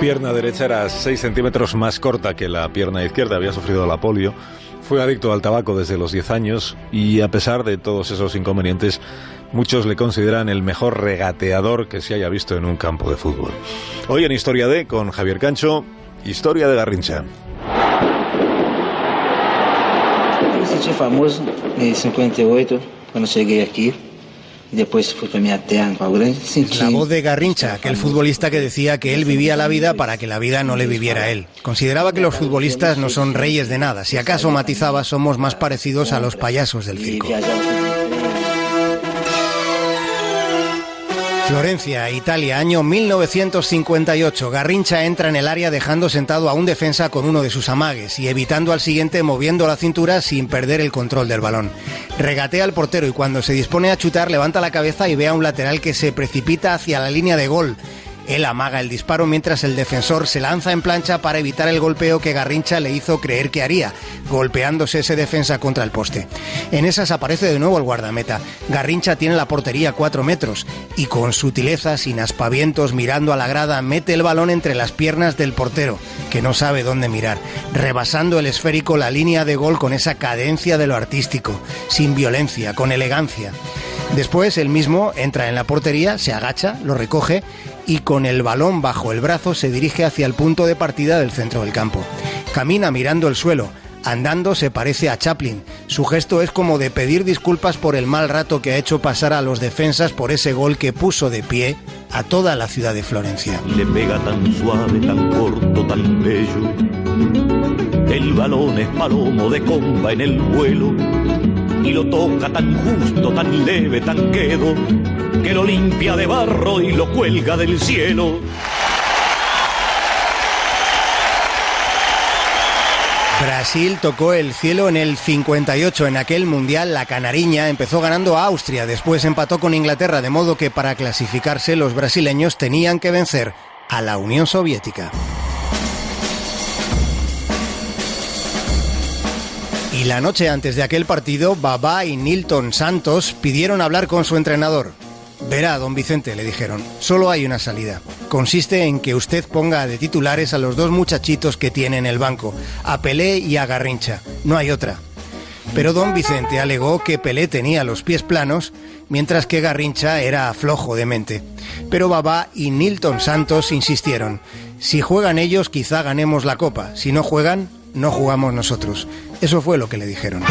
pierna derecha era 6 centímetros más corta que la pierna izquierda, había sufrido la polio, fue adicto al tabaco desde los 10 años y a pesar de todos esos inconvenientes, muchos le consideran el mejor regateador que se haya visto en un campo de fútbol. Hoy en Historia D con Javier Cancho, Historia de Garrincha. Me famoso en 58 cuando llegué aquí después mi La voz de Garrincha, aquel futbolista que decía que él vivía la vida para que la vida no le viviera a él. Consideraba que los futbolistas no son reyes de nada. Si acaso matizaba, somos más parecidos a los payasos del circo. Florencia, Italia, año 1958. Garrincha entra en el área dejando sentado a un defensa con uno de sus amagues y evitando al siguiente moviendo la cintura sin perder el control del balón. Regatea al portero y cuando se dispone a chutar levanta la cabeza y ve a un lateral que se precipita hacia la línea de gol. Él amaga el disparo mientras el defensor se lanza en plancha para evitar el golpeo que Garrincha le hizo creer que haría, golpeándose ese defensa contra el poste. En esas aparece de nuevo el guardameta. Garrincha tiene la portería a cuatro metros y con sutileza, sin aspavientos, mirando a la grada, mete el balón entre las piernas del portero, que no sabe dónde mirar, rebasando el esférico la línea de gol con esa cadencia de lo artístico, sin violencia, con elegancia. Después él mismo entra en la portería, se agacha, lo recoge y con el balón bajo el brazo se dirige hacia el punto de partida del centro del campo. Camina mirando el suelo. Andando se parece a Chaplin. Su gesto es como de pedir disculpas por el mal rato que ha hecho pasar a los defensas por ese gol que puso de pie a toda la ciudad de Florencia. Le pega tan suave, tan corto, tan bello. El balón es palomo de comba en el vuelo y lo toca tan justo, tan leve, tan quedo, que lo limpia de barro y lo cuelga del cielo. Brasil tocó el cielo en el 58. En aquel mundial, la canariña empezó ganando a Austria, después empató con Inglaterra, de modo que para clasificarse los brasileños tenían que vencer a la Unión Soviética. Y la noche antes de aquel partido, Baba y Nilton Santos pidieron hablar con su entrenador. Verá, don Vicente, le dijeron, solo hay una salida. Consiste en que usted ponga de titulares a los dos muchachitos que tiene en el banco, a Pelé y a Garrincha. No hay otra. Pero don Vicente alegó que Pelé tenía los pies planos, mientras que Garrincha era flojo de mente. Pero Baba y Nilton Santos insistieron, si juegan ellos quizá ganemos la copa, si no juegan, no jugamos nosotros. Eso fue lo que le dijeron.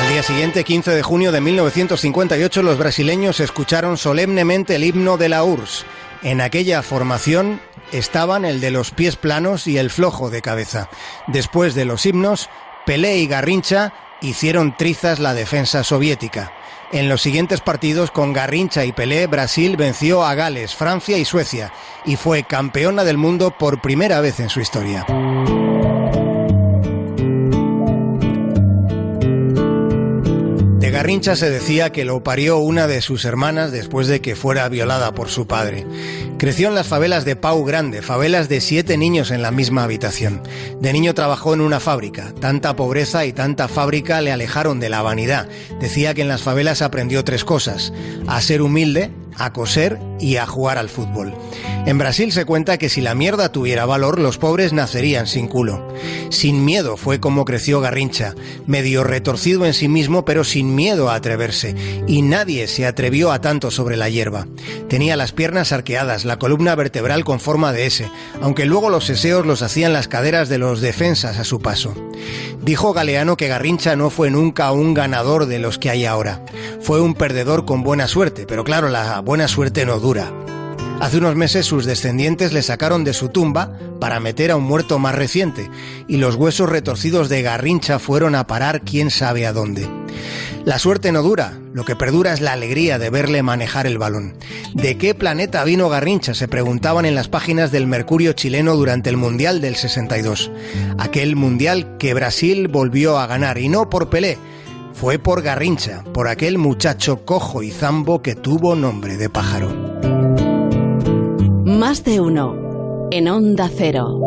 Al día siguiente, 15 de junio de 1958, los brasileños escucharon solemnemente el himno de la URSS. En aquella formación estaban el de los pies planos y el flojo de cabeza. Después de los himnos, Pelé y Garrincha hicieron trizas la defensa soviética. En los siguientes partidos con Garrincha y Pelé, Brasil venció a Gales, Francia y Suecia y fue campeona del mundo por primera vez en su historia. Garrincha se decía que lo parió una de sus hermanas después de que fuera violada por su padre. Creció en las favelas de Pau Grande, favelas de siete niños en la misma habitación. De niño trabajó en una fábrica. Tanta pobreza y tanta fábrica le alejaron de la vanidad. Decía que en las favelas aprendió tres cosas. A ser humilde, a coser y a jugar al fútbol. En Brasil se cuenta que si la mierda tuviera valor, los pobres nacerían sin culo. Sin miedo fue como creció Garrincha, medio retorcido en sí mismo, pero sin miedo a atreverse, y nadie se atrevió a tanto sobre la hierba. Tenía las piernas arqueadas, la columna vertebral con forma de S, aunque luego los seseos los hacían las caderas de los defensas a su paso. Dijo Galeano que Garrincha no fue nunca un ganador de los que hay ahora. Fue un perdedor con buena suerte, pero claro, la buena suerte no dura. Hace unos meses sus descendientes le sacaron de su tumba para meter a un muerto más reciente, y los huesos retorcidos de Garrincha fueron a parar quién sabe a dónde. La suerte no dura, lo que perdura es la alegría de verle manejar el balón. ¿De qué planeta vino Garrincha? se preguntaban en las páginas del Mercurio chileno durante el Mundial del 62. Aquel Mundial que Brasil volvió a ganar, y no por Pelé, fue por Garrincha, por aquel muchacho cojo y zambo que tuvo nombre de pájaro. Más de uno en Onda Cero.